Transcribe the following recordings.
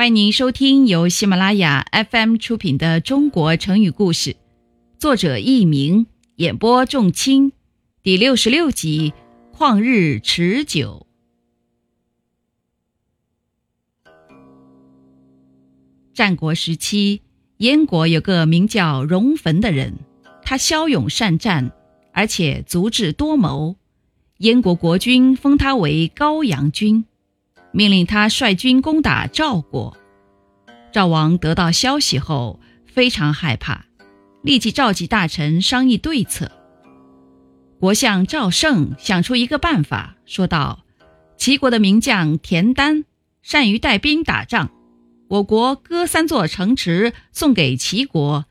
欢迎您收听由喜马拉雅 FM 出品的《中国成语故事》，作者佚名，演播仲卿，第六十六集《旷日持久》。战国时期，燕国有个名叫荣坟的人，他骁勇善战，而且足智多谋。燕国国君封他为高阳君。命令他率军攻打赵国。赵王得到消息后非常害怕，立即召集大臣商议对策。国相赵胜想出一个办法，说道：“齐国的名将田丹善于带兵打仗，我国割三座城池送给齐国，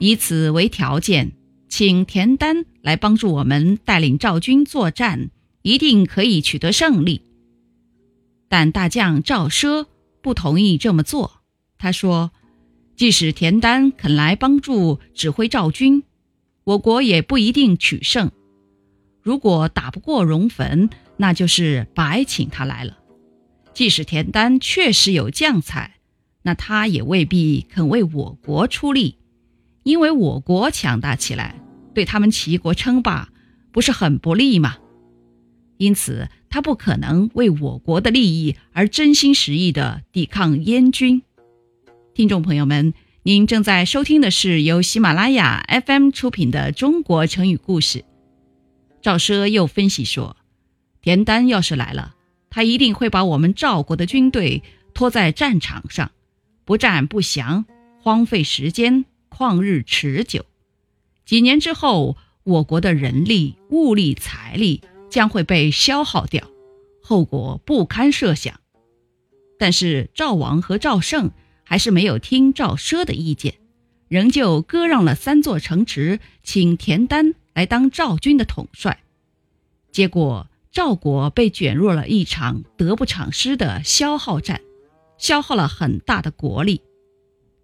以此为条件，请田丹来帮助我们带领赵军作战，一定可以取得胜利。”但大将赵奢不同意这么做。他说：“即使田丹肯来帮助指挥赵军，我国也不一定取胜。如果打不过荣坟，那就是白请他来了。即使田丹确实有将才，那他也未必肯为我国出力，因为我国强大起来，对他们齐国称霸不是很不利吗？因此。”他不可能为我国的利益而真心实意地抵抗燕军。听众朋友们，您正在收听的是由喜马拉雅 FM 出品的《中国成语故事》。赵奢又分析说，田丹要是来了，他一定会把我们赵国的军队拖在战场上，不战不降，荒废时间，旷日持久。几年之后，我国的人力、物力、财力。将会被消耗掉，后果不堪设想。但是赵王和赵胜还是没有听赵奢的意见，仍旧割让了三座城池，请田丹来当赵军的统帅。结果赵国被卷入了一场得不偿失的消耗战，消耗了很大的国力。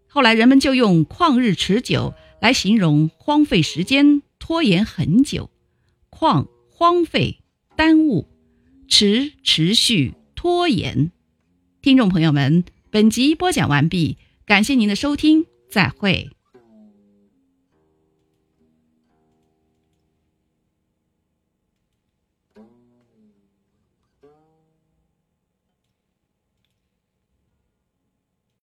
后来人们就用“旷日持久”来形容荒废时间、拖延很久。旷荒废。耽误、持持续、拖延。听众朋友们，本集播讲完毕，感谢您的收听，再会。